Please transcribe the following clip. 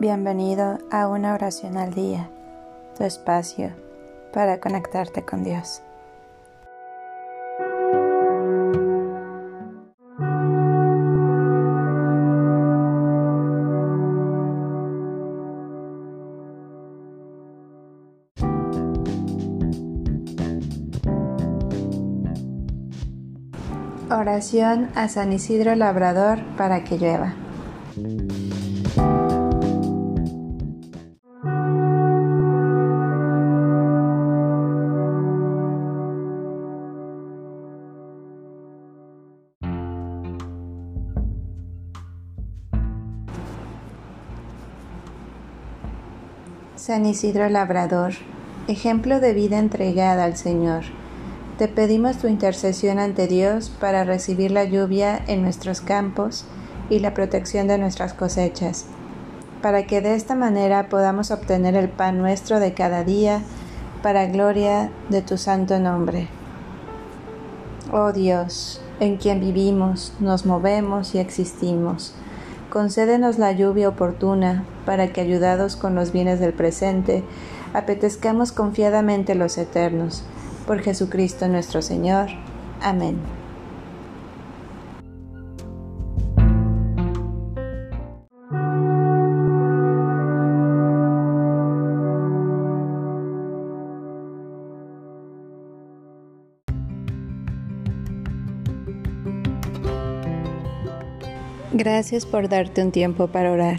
Bienvenido a una oración al día, tu espacio para conectarte con Dios. Oración a San Isidro Labrador para que llueva. San Isidro Labrador, ejemplo de vida entregada al Señor, te pedimos tu intercesión ante Dios para recibir la lluvia en nuestros campos y la protección de nuestras cosechas, para que de esta manera podamos obtener el pan nuestro de cada día, para gloria de tu santo nombre. Oh Dios, en quien vivimos, nos movemos y existimos, concédenos la lluvia oportuna para que, ayudados con los bienes del presente, apetezcamos confiadamente los eternos. Por Jesucristo nuestro Señor. Amén. Gracias por darte un tiempo para orar.